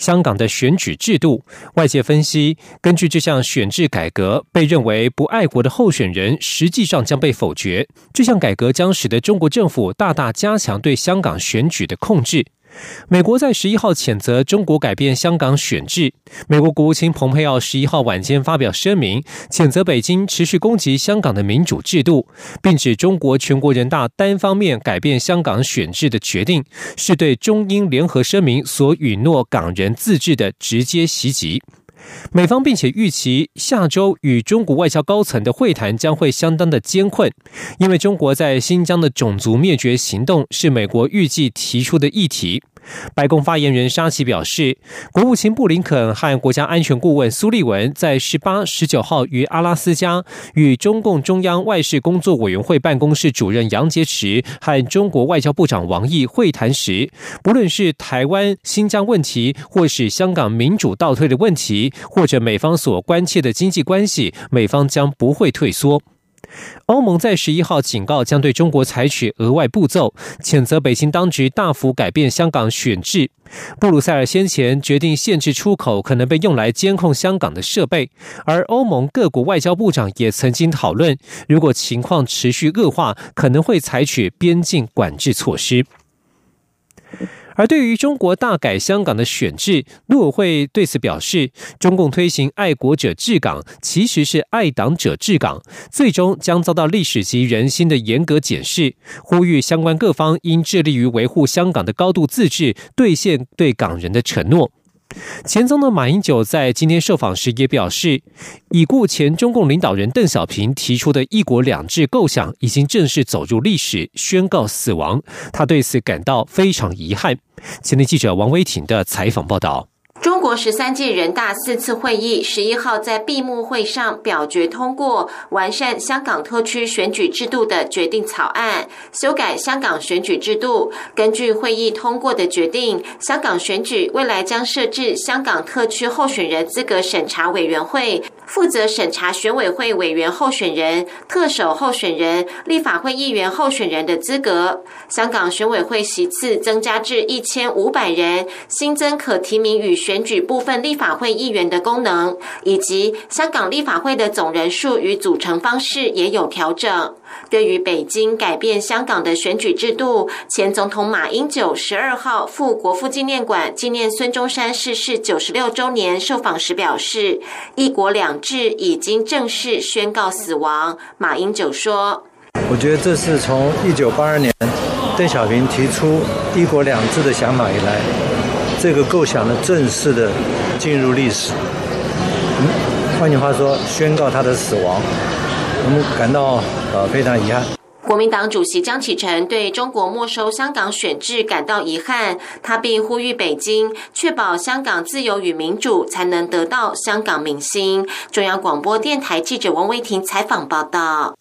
香港的选举制度，外界分析，根据这项选制改革，被认为不爱国的候选人实际上将被否决。这项改革将使得中国政府大大加强对香港选举的控制。美国在十一号谴责中国改变香港选制。美国国务卿蓬佩奥十一号晚间发表声明，谴责北京持续攻击香港的民主制度，并指中国全国人大单方面改变香港选制的决定，是对中英联合声明所允诺港人自治的直接袭击。美方并且预期下周与中国外交高层的会谈将会相当的艰困，因为中国在新疆的种族灭绝行动是美国预计提出的议题。白宫发言人沙奇表示，国务卿布林肯和国家安全顾问苏利文在十八、十九号于阿拉斯加与中共中央外事工作委员会办公室主任杨洁篪和中国外交部长王毅会谈时，不论是台湾、新疆问题，或是香港民主倒退的问题，或者美方所关切的经济关系，美方将不会退缩。欧盟在十一号警告，将对中国采取额外步骤，谴责北京当局大幅改变香港选制。布鲁塞尔先前决定限制出口可能被用来监控香港的设备，而欧盟各国外交部长也曾经讨论，如果情况持续恶化，可能会采取边境管制措施。而对于中国大改香港的选制，陆委会对此表示，中共推行爱国者治港，其实是爱党者治港，最终将遭到历史及人心的严格检视。呼吁相关各方应致力于维护香港的高度自治，兑现对港人的承诺。前总统马英九在今天受访时也表示，已故前中共领导人邓小平提出的一国两制构想已经正式走入历史，宣告死亡。他对此感到非常遗憾。前天记者王威婷的采访报道。中国十三届人大四次会议十一号在闭幕会上表决通过完善香港特区选举制度的决定草案，修改香港选举制度。根据会议通过的决定，香港选举未来将设置香港特区候选人资格审查委员会。负责审查选委会委员候选人、特首候选人、立法会议员候选人的资格。香港选委会席次增加至一千五百人，新增可提名与选选举部分立法会议员的功能，以及香港立法会的总人数与组成方式也有调整。对于北京改变香港的选举制度，前总统马英九十二号赴国父纪念馆纪念孙中山逝世九十六周年受访时表示：“一国两制已经正式宣告死亡。”马英九说：“我觉得这是从一九八二年邓小平提出‘一国两制’的想法以来，这个构想呢正式的进入历史。嗯，换句话说，宣告他的死亡。”我们感到呃非常遗憾。国民党主席江启臣对中国没收香港选制感到遗憾，他并呼吁北京确保香港自由与民主，才能得到香港民心。中央广播电台记者王维婷采访报道。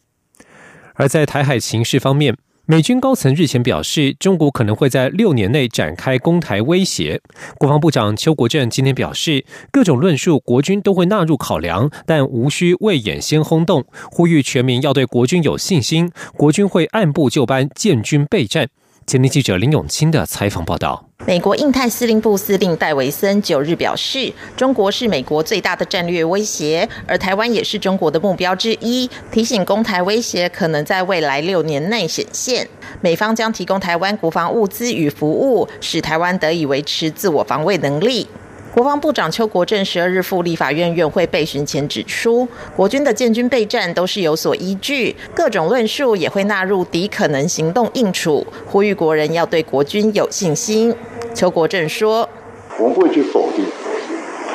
而在台海情势方面。美军高层日前表示，中国可能会在六年内展开攻台威胁。国防部长邱国正今天表示，各种论述国军都会纳入考量，但无需未演先轰动，呼吁全民要对国军有信心，国军会按部就班建军备战。前天记者林永清的采访报道。美国印太司令部司令戴维森九日表示，中国是美国最大的战略威胁，而台湾也是中国的目标之一。提醒攻台威胁可能在未来六年内显现，美方将提供台湾国防物资与服务，使台湾得以维持自我防卫能力。国防部长邱国正十二日赴立法院院会备询前指出，国军的建军备战都是有所依据，各种论述也会纳入敌可能行动应处，呼吁国人要对国军有信心。邱国正说：“我们不会去否定，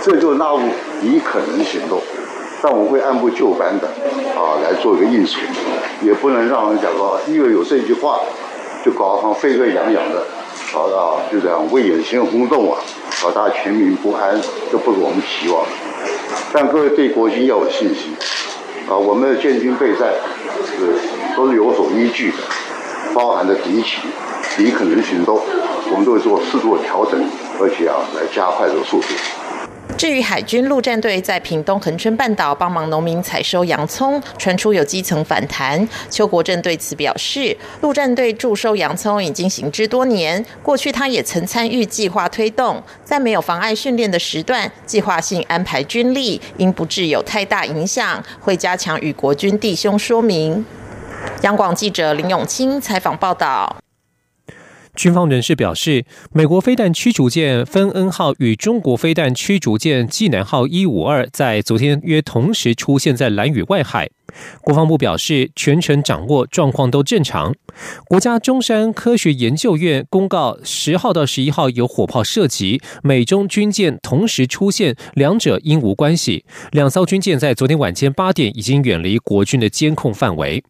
这就纳入敌可能行动，但我们会按部就班的啊来做一个应处，也不能让人讲说因为有这句话，就搞得好沸沸扬扬的，搞到就这样未演先轰动啊。”搞大全民不安，这不是我们期望的。但各位对国军要有信心，啊，我们的建军备战是都是有所依据的，包含的敌情、敌可能行动，我们都会做适度的调整，而且啊，来加快这个速度。至于海军陆战队在屏东恒春半岛帮忙农民采收洋葱，传出有基层反弹。邱国正对此表示，陆战队驻收洋葱已经行之多年，过去他也曾参与计划推动，在没有妨碍训练的时段，计划性安排军力，因不致有太大影响，会加强与国军弟兄说明。央广记者林永清采访报道。军方人士表示，美国飞弹驱逐舰芬恩号与中国飞弹驱逐舰济南号一五二在昨天约同时出现在蓝屿外海。国防部表示，全程掌握状况都正常。国家中山科学研究院公告，十号到十一号有火炮射击，美中军舰同时出现，两者应无关系。两艘军舰在昨天晚间八点已经远离国军的监控范围。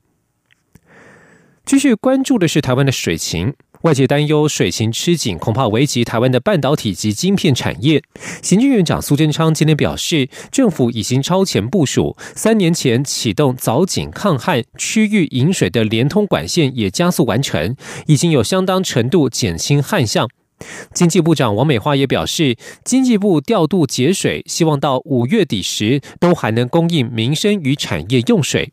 继续关注的是台湾的水情。外界担忧水情吃紧，恐怕危及台湾的半导体及晶片产业。行政院长苏贞昌今天表示，政府已经超前部署，三年前启动早井抗旱区域引水的连通管线也加速完成，已经有相当程度减轻旱象。经济部长王美花也表示，经济部调度节水，希望到五月底时都还能供应民生与产业用水。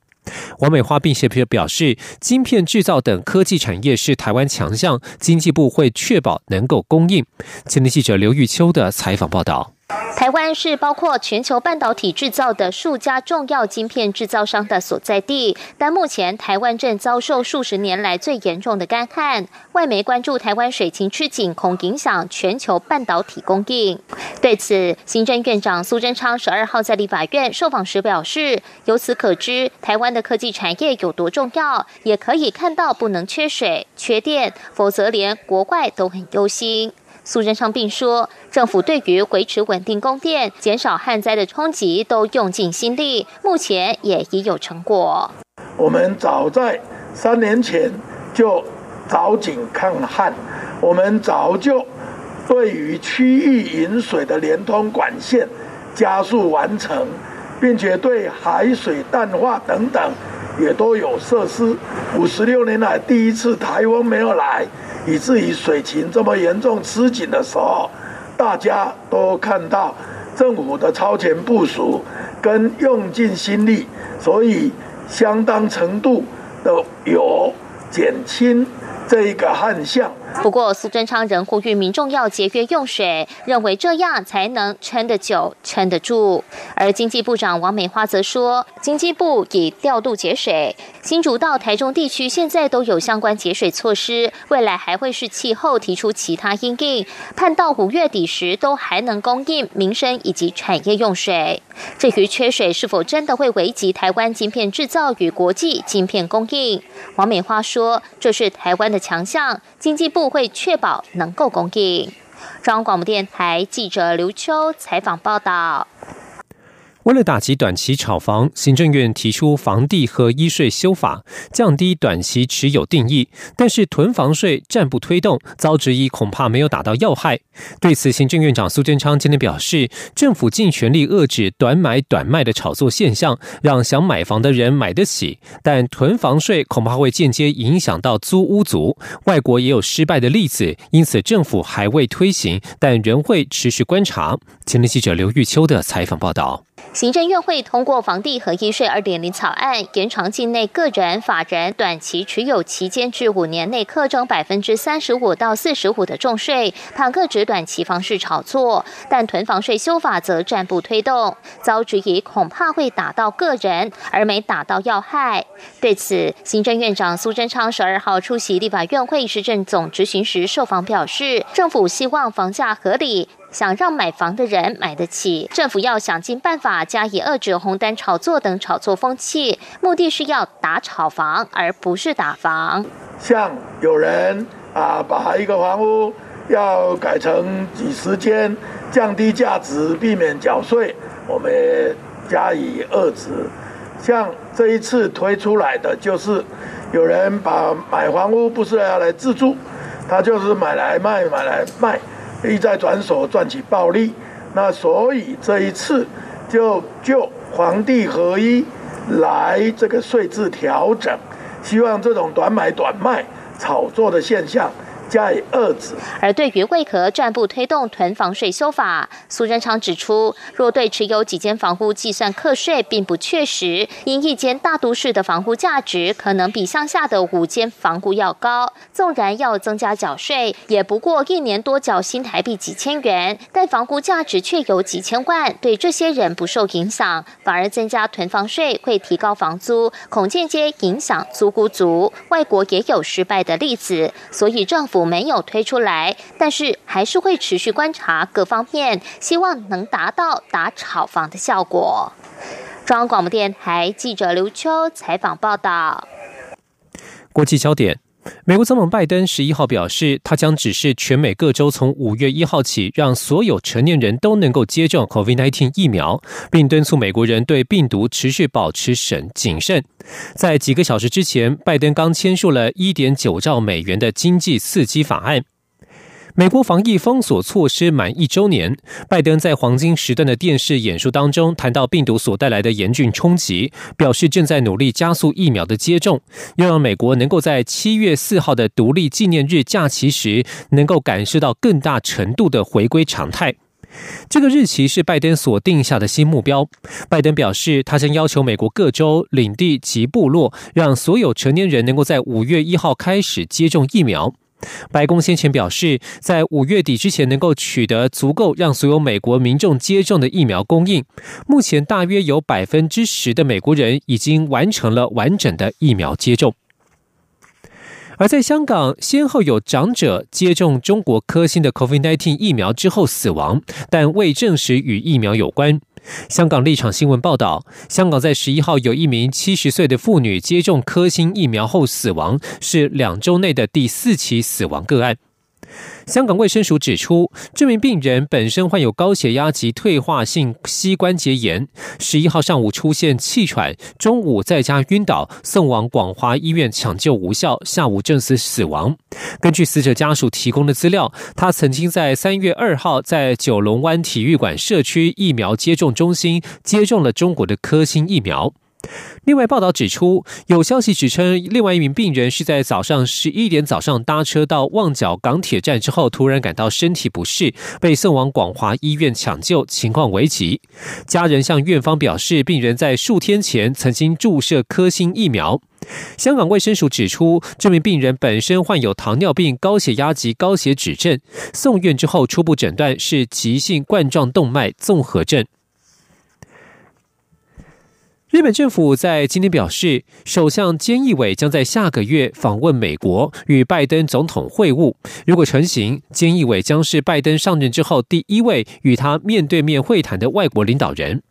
王美花并且表示，晶片制造等科技产业是台湾强项，经济部会确保能够供应。前天记者刘玉秋的采访报道。台湾是包括全球半导体制造的数家重要晶片制造商的所在地，但目前台湾正遭受数十年来最严重的干旱。外媒关注台湾水情吃紧，恐影响全球半导体供应。对此，行政院长苏贞昌十二号在立法院受访时表示：“由此可知，台湾的科技产业有多重要，也可以看到不能缺水、缺电，否则连国外都很忧心。”苏贞昌并说，政府对于维持稳定供电、减少旱灾的冲击都用尽心力，目前也已有成果。我们早在三年前就早井抗旱，我们早就对于区域引水的连通管线加速完成，并且对海水淡化等等也都有设施。五十六年来第一次台风没有来。以至于水情这么严重吃紧的时候，大家都看到政府的超前部署跟用尽心力，所以相当程度的有减轻这一个旱象。不过，苏贞昌仍呼吁民众要节约用水，认为这样才能撑得久、撑得住。而经济部长王美花则说，经济部已调度节水，新竹到台中地区现在都有相关节水措施，未来还会是气候提出其他因应，盼到五月底时都还能供应民生以及产业用水。至于缺水是否真的会危及台湾晶片制造与国际晶片供应，王美花说，这是台湾的强项，经济部。会确保能够供应。中央广播电台记者刘秋采访报道。为了打击短期炒房，行政院提出房地合一税修法，降低短期持有定义，但是囤房税暂不推动，遭质疑恐怕没有打到要害。对此，行政院长苏贞昌今天表示，政府尽全力遏制短买短卖的炒作现象，让想买房的人买得起，但囤房税恐怕会间接影响到租屋族。外国也有失败的例子，因此政府还未推行，但仍会持续观察。前天记者刘玉秋的采访报道。行政院会通过房地合一税二点零草案，延长境内个人、法人短期持有期间至五年内课征百分之三十五到四十五的重税，怕各指短期房市炒作。但囤房税修法则暂不推动，遭质疑恐怕会打到个人，而没打到要害。对此，行政院长苏贞昌十二号出席立法院会市政总执行时受访表示，政府希望房价合理。想让买房的人买得起，政府要想尽办法加以遏制红单炒作等炒作风气，目的是要打炒房，而不是打房。像有人啊，把一个房屋要改成几十间，降低价值，避免缴税，我们加以遏制。像这一次推出来的，就是有人把买房屋不是要来自住，他就是买来卖，买来卖。一再转手赚取暴利，那所以这一次就就皇帝合一来这个税制调整，希望这种短买短卖炒作的现象。加以遏制。而对于为何暂不推动囤房税修法，苏贞昌指出，若对持有几间房屋计算课税，并不确实，因一间大都市的房屋价值可能比乡下的五间房屋要高。纵然要增加缴税，也不过一年多缴新台币几千元，但房屋价值却有几千万，对这些人不受影响，反而增加囤房税会提高房租，恐间接影响租屋族。外国也有失败的例子，所以政府。没有推出来，但是还是会持续观察各方面，希望能达到打炒房的效果。中央广播电台记者刘秋采访报道。国际焦点。美国总统拜登十一号表示，他将指示全美各州从五月一号起，让所有成年人都能够接种 COVID-19 疫苗，并敦促美国人对病毒持续保持审谨慎。在几个小时之前，拜登刚签署了一点九兆美元的经济刺激法案。美国防疫封锁措施满一周年，拜登在黄金时段的电视演说当中谈到病毒所带来的严峻冲击，表示正在努力加速疫苗的接种，要让美国能够在七月四号的独立纪念日假期时，能够感受到更大程度的回归常态。这个日期是拜登所定下的新目标。拜登表示，他将要求美国各州、领地及部落，让所有成年人能够在五月一号开始接种疫苗。白宫先前表示，在五月底之前能够取得足够让所有美国民众接种的疫苗供应。目前大约有百分之十的美国人已经完成了完整的疫苗接种。而在香港，先后有长者接种中国科兴的 COVID-19 疫苗之后死亡，但未证实与疫苗有关。香港立场新闻报道，香港在十一号有一名七十岁的妇女接种科兴疫苗后死亡，是两周内的第四起死亡个案。香港卫生署指出，这名病人本身患有高血压及退化性膝关节炎。十一号上午出现气喘，中午在家晕倒，送往广华医院抢救无效，下午证实死亡。根据死者家属提供的资料，他曾经在三月二号在九龙湾体育馆社区疫苗接种中心接种了中国的科兴疫苗。另外，报道指出，有消息指称，另外一名病人是在早上十一点早上搭车到旺角港铁站之后，突然感到身体不适，被送往广华医院抢救，情况危急。家人向院方表示，病人在数天前曾经注射科兴疫苗。香港卫生署指出，这名病人本身患有糖尿病、高血压及高血脂症，送院之后初步诊断是急性冠状动脉综合症。日本政府在今天表示，首相菅义伟将在下个月访问美国，与拜登总统会晤。如果成行，菅义伟将是拜登上任之后第一位与他面对面会谈的外国领导人。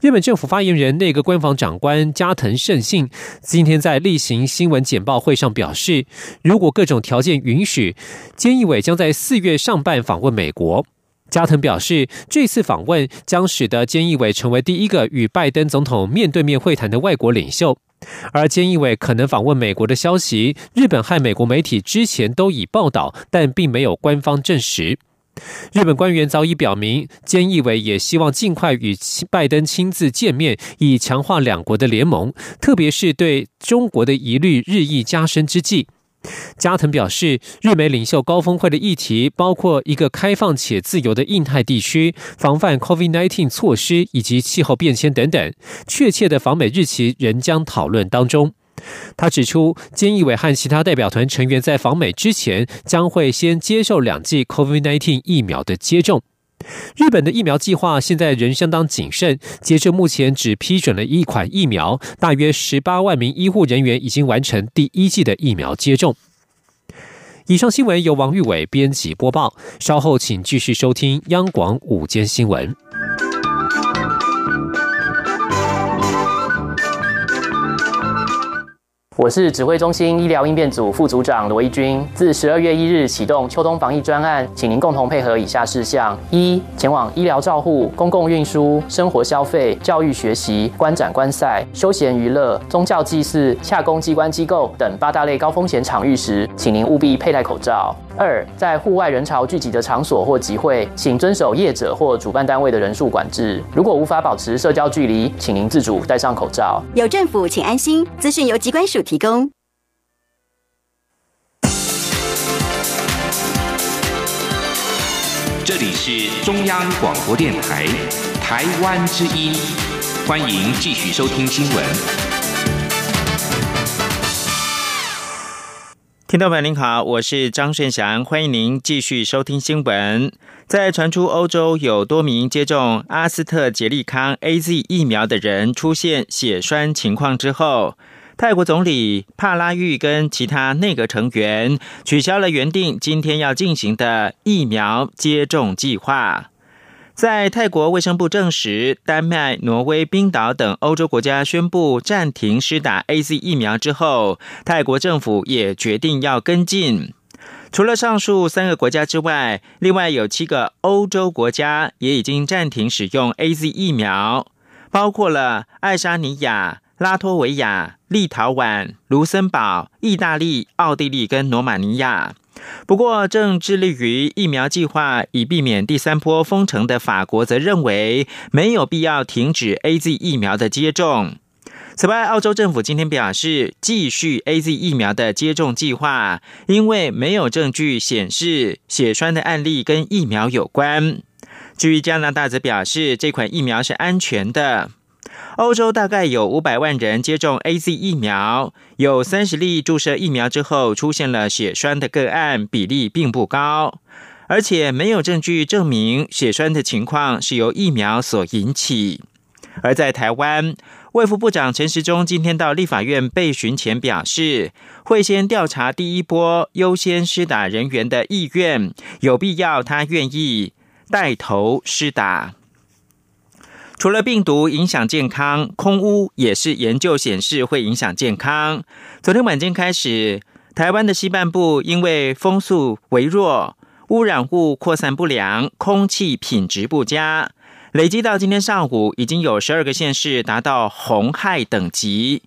日本政府发言人、内阁官房长官加藤胜信今天在例行新闻简报会上表示，如果各种条件允许，菅义伟将在四月上半访问美国。加藤表示，这次访问将使得菅义伟成为第一个与拜登总统面对面会谈的外国领袖。而菅义伟可能访问美国的消息，日本和美国媒体之前都已报道，但并没有官方证实。日本官员早已表明，菅义伟也希望尽快与拜登亲自见面，以强化两国的联盟，特别是对中国的疑虑日益加深之际。加藤表示，日美领袖高峰会的议题包括一个开放且自由的印太地区、防范 COVID-19 措施以及气候变迁等等。确切的访美日期仍将讨论当中。他指出，菅义伟和其他代表团成员在访美之前，将会先接受两剂 COVID-19 疫苗的接种。日本的疫苗计划现在仍相当谨慎，截至目前只批准了一款疫苗，大约十八万名医护人员已经完成第一剂的疫苗接种。以上新闻由王玉伟编辑播报，稍后请继续收听央广午间新闻。我是指挥中心医疗应变组副组长罗义军。自十二月一日启动秋冬防疫专案，请您共同配合以下事项：一、前往医疗照护、公共运输、生活消费、教育学习、观展观赛、休闲娱乐、宗教祭祀、洽公机关机构等八大类高风险场域时，请您务必佩戴口罩。二，在户外人潮聚集的场所或集会，请遵守业者或主办单位的人数管制。如果无法保持社交距离，请您自主戴上口罩。有政府，请安心。资讯由机关署提供。这里是中央广播电台台湾之音，欢迎继续收听新闻。听众朋友您好，我是张顺祥，欢迎您继续收听新闻。在传出欧洲有多名接种阿斯特捷利康 A Z 疫苗的人出现血栓情况之后，泰国总理帕拉育跟其他内阁成员取消了原定今天要进行的疫苗接种计划。在泰国卫生部证实，丹麦、挪威、冰岛等欧洲国家宣布暂停施打 A Z 疫苗之后，泰国政府也决定要跟进。除了上述三个国家之外，另外有七个欧洲国家也已经暂停使用 A Z 疫苗，包括了爱沙尼亚、拉脱维亚、立陶宛、卢森堡、意大利、奥地利跟罗马尼亚。不过，正致力于疫苗计划以避免第三波封城的法国则认为没有必要停止 A Z 疫苗的接种。此外，澳洲政府今天表示，继续 A Z 疫苗的接种计划，因为没有证据显示血栓的案例跟疫苗有关。至于加拿大，则表示这款疫苗是安全的。欧洲大概有五百万人接种 A Z 疫苗，有三十例注射疫苗之后出现了血栓的个案，比例并不高，而且没有证据证明血栓的情况是由疫苗所引起。而在台湾，卫副部长陈时中今天到立法院备询前表示，会先调查第一波优先施打人员的意愿，有必要他愿意带头施打。除了病毒影响健康，空污也是研究显示会影响健康。昨天晚间开始，台湾的西半部因为风速微弱，污染物扩散不良，空气品质不佳，累积到今天上午，已经有十二个县市达到红害等级。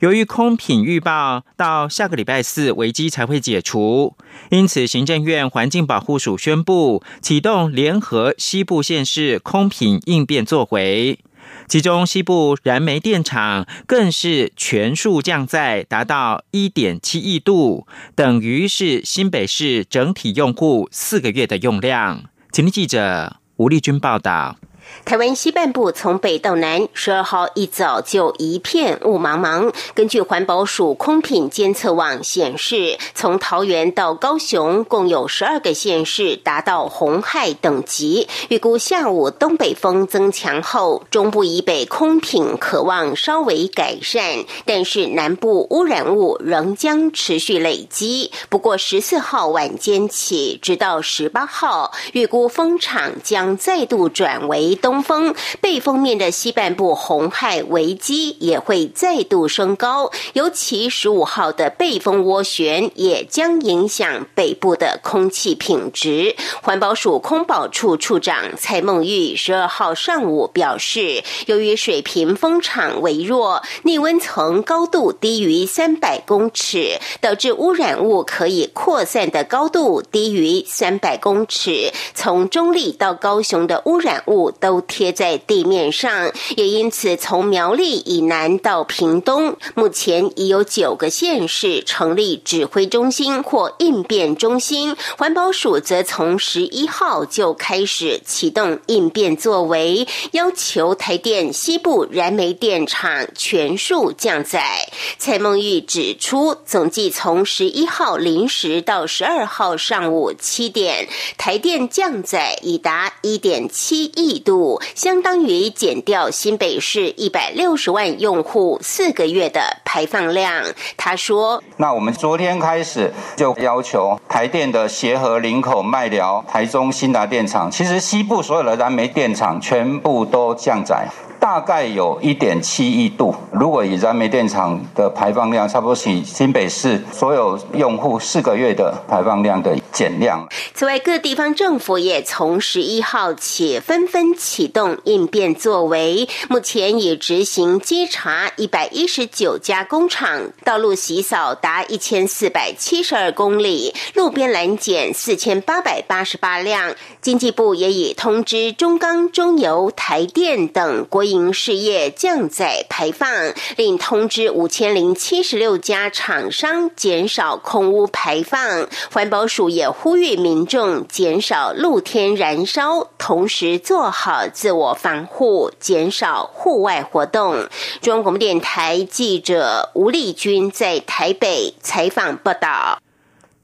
由于空品预报到下个礼拜四危机才会解除，因此行政院环境保护署宣布启动联合西部县市空品应变作为，其中西部燃煤电厂更是全数降载，达到一点七亿度，等于是新北市整体用户四个月的用量。请听记者吴丽君报道。台湾西半部从北到南，十二号一早就一片雾茫茫。根据环保署空品监测网显示，从桃园到高雄，共有十二个县市达到红害等级。预估下午东北风增强后，中部以北空品可望稍微改善，但是南部污染物仍将持续累积。不过十四号晚间起，直到十八号，预估风场将再度转为。东风背风面的西半部红害危机也会再度升高，尤其十五号的背风涡旋也将影响北部的空气品质。环保署空保处处长蔡梦玉十二号上午表示，由于水平风场微弱，逆温层高度低于三百公尺，导致污染物可以扩散的高度低于三百公尺，从中立到高雄的污染物都。都贴在地面上，也因此从苗栗以南到屏东，目前已有九个县市成立指挥中心或应变中心。环保署则从十一号就开始启动应变作为，要求台电西部燃煤电厂全数降载。蔡梦玉指出，总计从十一号零时到十二号上午七点，台电降载已达一点七亿度。相当于减掉新北市一百六十万用户四个月的排放量。他说：“那我们昨天开始就要求台电的协和、林口、麦寮、台中新达电厂，其实西部所有的燃煤电厂全部都降载。”大概有一点七亿度。如果以燃煤电厂的排放量，差不多是新北市所有用户四个月的排放量的减量。此外，各地方政府也从十一号起纷纷启动应变作为，目前已执行稽查一百一十九家工厂，道路洗扫达一千四百七十二公里，路边拦检四千八百八十八辆。经济部也已通知中钢、中油、台电等国营事业降载排放，另通知五千零七十六家厂商减少空污排放。环保署也呼吁民众减少露天燃烧，同时做好自我防护，减少户外活动。中央广播电台记者吴丽君在台北采访报道。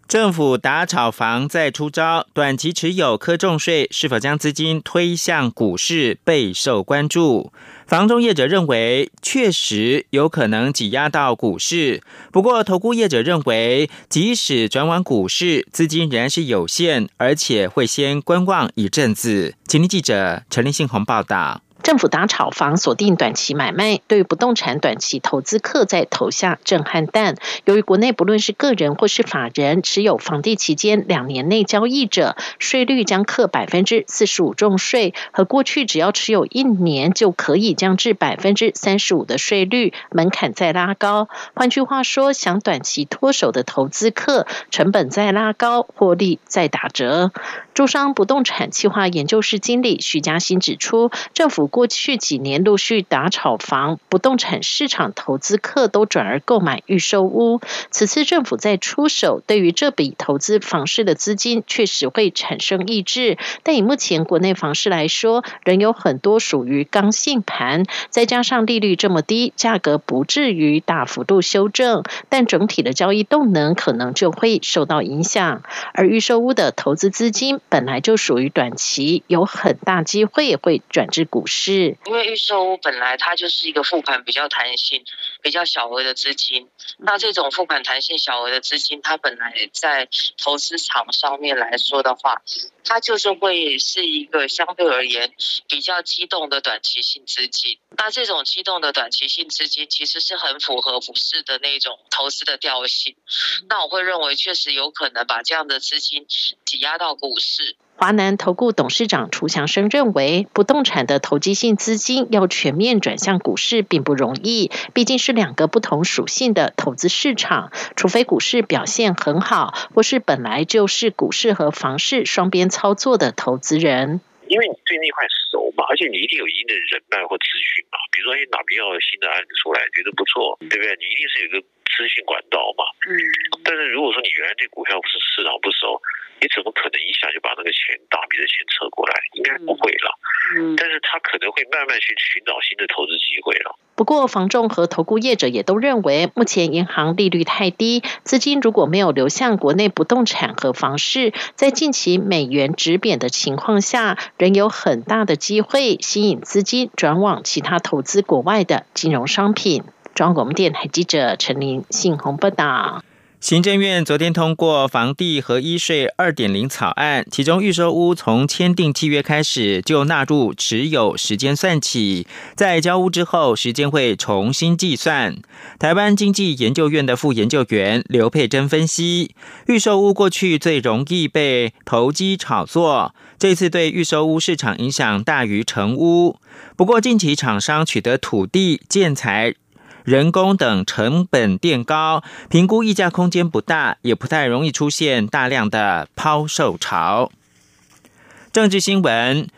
政府打炒房再出招，短期持有科重税是否将资金推向股市备受关注。房中业者认为，确实有可能挤压到股市。不过，投顾业者认为，即使转往股市，资金仍然是有限，而且会先观望一阵子。请听记者陈立信宏报道。政府打炒房锁定短期买卖，对不动产短期投资客在投下震撼弹。由于国内不论是个人或是法人持有房地期间两年内交易者，税率将课百分之四十五重税，和过去只要持有一年就可以降至百分之三十五的税率门槛再拉高。换句话说，想短期脱手的投资客，成本再拉高，获利再打折。中商不动产企划研究室经理徐嘉欣指出，政府过去几年陆续打炒房，不动产市场投资客都转而购买预售屋。此次政府在出手，对于这笔投资房市的资金确实会产生抑制。但以目前国内房市来说，仍有很多属于刚性盘，再加上利率这么低，价格不至于大幅度修正，但整体的交易动能可能就会受到影响。而预售屋的投资资金。本来就属于短期，有很大机会会转至股市。因为预售屋本来它就是一个付款比较弹性、比较小额的资金，那这种付款弹性小额的资金，它本来在投资场上面来说的话。它就是会是一个相对而言比较激动的短期性资金，那这种机动的短期性资金其实是很符合股市的那种投资的调性，那我会认为确实有可能把这样的资金挤压到股市。华南投顾董事长楚祥生认为，不动产的投机性资金要全面转向股市并不容易，毕竟是两个不同属性的投资市场。除非股市表现很好，或是本来就是股市和房市双边操作的投资人。因为你对那块熟嘛，而且你一定有一定的人脉或资讯嘛。比如说，哎，哪边要新的案子出来，觉得不错，对不对？你一定是有个资讯管道嘛。嗯。但是如果说你原来对股票不是市场不熟，你怎么可能一下就把那个钱大笔的钱撤过来？应该不会了。嗯，但是他可能会慢慢去寻找新的投资机会了。不过，房仲和投顾业者也都认为，目前银行利率太低，资金如果没有流向国内不动产和房市，在近期美元止贬的情况下，仍有很大的机会吸引资金转往其他投资国外的金融商品。中央广播电台记者陈琳信鸿报道。行政院昨天通过房地合一税二点零草案，其中预售屋从签订契约开始就纳入持有时间算起，在交屋之后时间会重新计算。台湾经济研究院的副研究员刘佩珍分析，预售屋过去最容易被投机炒作，这次对预售屋市场影响大于成屋。不过近期厂商取得土地建材。人工等成本垫高，评估溢价空间不大，也不太容易出现大量的抛售潮。政治新闻。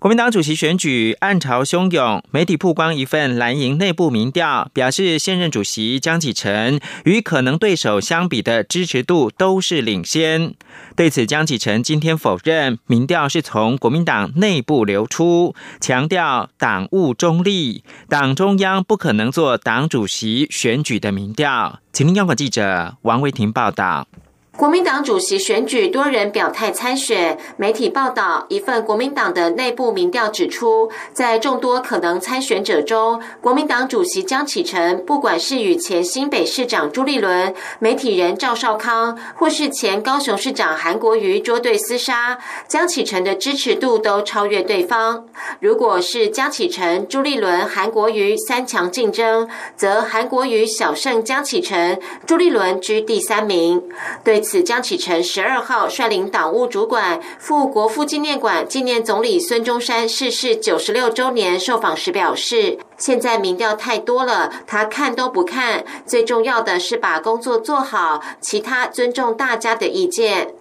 国民党主席选举暗潮汹涌，媒体曝光一份蓝营内部民调，表示现任主席江启臣与可能对手相比的支持度都是领先。对此，江启臣今天否认民调是从国民党内部流出，强调党务中立，党中央不可能做党主席选举的民调。请听央广记者王维婷报道。国民党主席选举多人表态参选。媒体报道，一份国民党的内部民调指出，在众多可能参选者中，国民党主席江启臣，不管是与前新北市长朱立伦、媒体人赵少康，或是前高雄市长韩国瑜捉对厮杀，江启臣的支持度都超越对方。如果是江启臣、朱立伦、韩国瑜三强竞争，则韩国瑜小胜江启臣，朱立伦居第三名。对。此江启臣十二号率领党务主管赴国父纪念馆纪念总理孙中山逝世九十六周年受访时表示：“现在民调太多了，他看都不看，最重要的是把工作做好，其他尊重大家的意见。”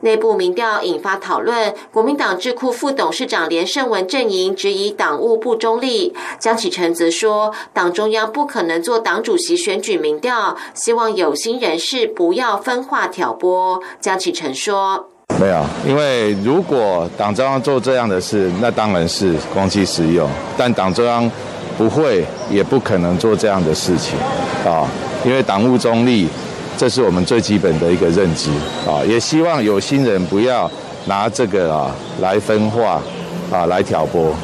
内部民调引发讨论，国民党智库副董事长连胜文阵营质疑党务不中立。江启臣则说，党中央不可能做党主席选举民调，希望有心人士不要分化挑拨。江启臣说：“没有，因为如果党中央做这样的事，那当然是公器私用。但党中央不会，也不可能做这样的事情啊，因为党务中立。”这是我们最基本的一个认知啊，也希望有心人不要拿这个啊来分化啊来挑拨。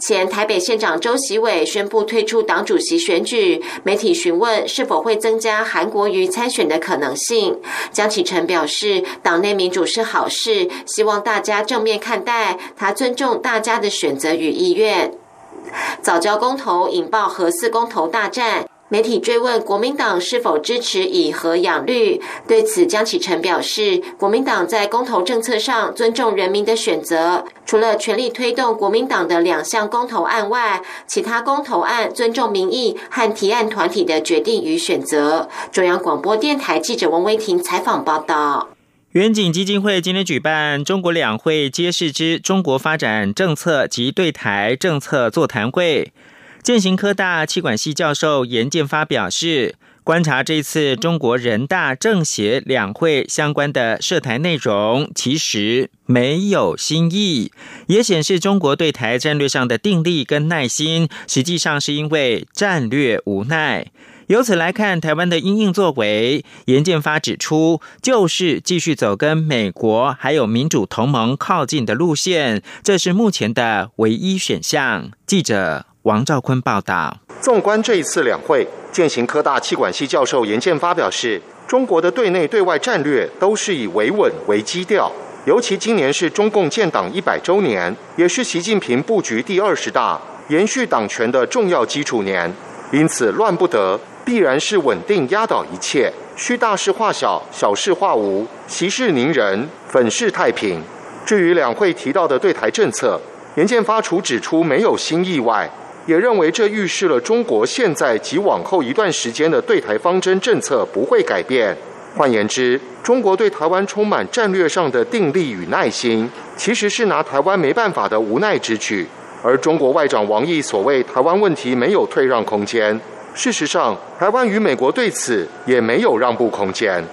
前台北县长周习伟宣布退出党主席选举，媒体询问是否会增加韩国瑜参选的可能性。江启臣表示，党内民主是好事，希望大家正面看待，他尊重大家的选择与意愿。早教公投引爆核四公投大战。媒体追问国民党是否支持以和养绿，对此江启臣表示，国民党在公投政策上尊重人民的选择，除了全力推动国民党的两项公投案外，其他公投案尊重民意和提案团体的决定与选择。中央广播电台记者王威婷采访报道。远景基金会今天举办中国两会揭示之中国发展政策及对台政策座谈会。建行科大气管系教授严建发表示，观察这次中国人大政协两会相关的涉台内容，其实没有新意，也显示中国对台战略上的定力跟耐心，实际上是因为战略无奈。由此来看，台湾的应应作为，严建发指出，就是继续走跟美国还有民主同盟靠近的路线，这是目前的唯一选项。记者。王兆坤报道：纵观这一次两会，建行科大气管系教授严建发表示，中国的对内对外战略都是以维稳为基调，尤其今年是中共建党一百周年，也是习近平布局第二十大、延续党权的重要基础年，因此乱不得，必然是稳定压倒一切，需大事化小，小事化无，息事宁人，粉饰太平。至于两会提到的对台政策，严建发除指出没有新意外。也认为这预示了中国现在及往后一段时间的对台方针政策不会改变。换言之，中国对台湾充满战略上的定力与耐心，其实是拿台湾没办法的无奈之举。而中国外长王毅所谓台湾问题没有退让空间，事实上，台湾与美国对此也没有让步空间。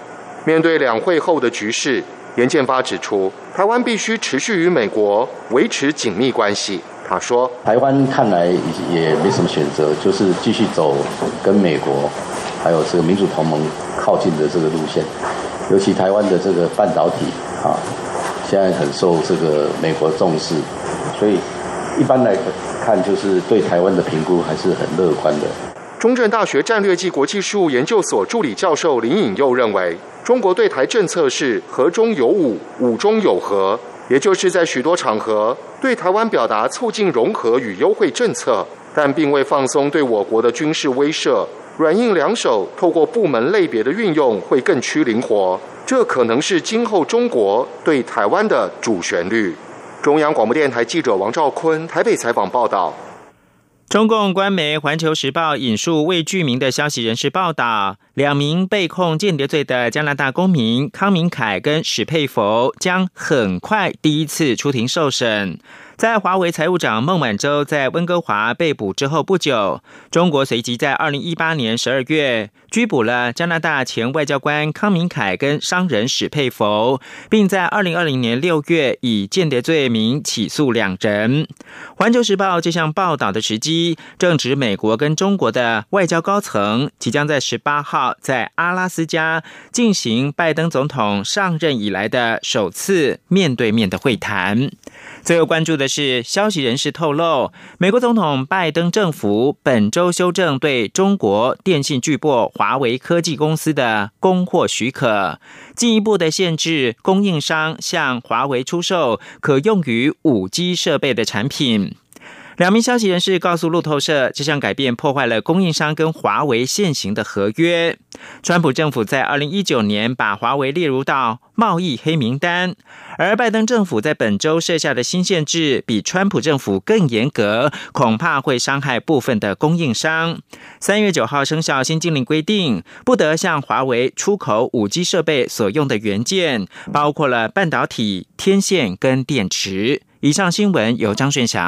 面对两会后的局势，严建发指出，台湾必须持续与美国维持紧密关系。他说：“台湾看来也没什么选择，就是继续走跟美国还有这个民主同盟靠近的这个路线。尤其台湾的这个半导体啊，现在很受这个美国重视，所以一般来看，就是对台湾的评估还是很乐观的。”中正大学战略暨国际事务研究所助理教授林颖佑认为，中国对台政策是和中有武，武中有和。也就是在许多场合对台湾表达促进融合与优惠政策，但并未放松对我国的军事威慑，软硬两手透过部门类别的运用会更趋灵活，这可能是今后中国对台湾的主旋律。中央广播电台记者王兆坤台北采访报道。中共官媒《环球时报》引述未具名的消息人士报道，两名被控间谍罪的加拿大公民康明凯跟史佩佛将很快第一次出庭受审。在华为财务长孟晚舟在温哥华被捕之后不久，中国随即在二零一八年十二月拘捕了加拿大前外交官康明凯跟商人史佩佛，并在二零二零年六月以间谍罪名起诉两人。环球时报这项报道的时机正值美国跟中国的外交高层即将在十八号号在阿拉斯加进行拜登总统上任以来的首次面对面的会谈。最后关注的是，消息人士透露，美国总统拜登政府本周修正对中国电信巨擘华为科技公司的供货许可，进一步的限制供应商向华为出售可用于五 G 设备的产品。两名消息人士告诉路透社，这项改变破坏了供应商跟华为现行的合约。川普政府在二零一九年把华为列入到贸易黑名单，而拜登政府在本周设下的新限制比川普政府更严格，恐怕会伤害部分的供应商。三月九号生效新禁令规定，不得向华为出口五 G 设备所用的元件，包括了半导体、天线跟电池。以上新闻由张顺祥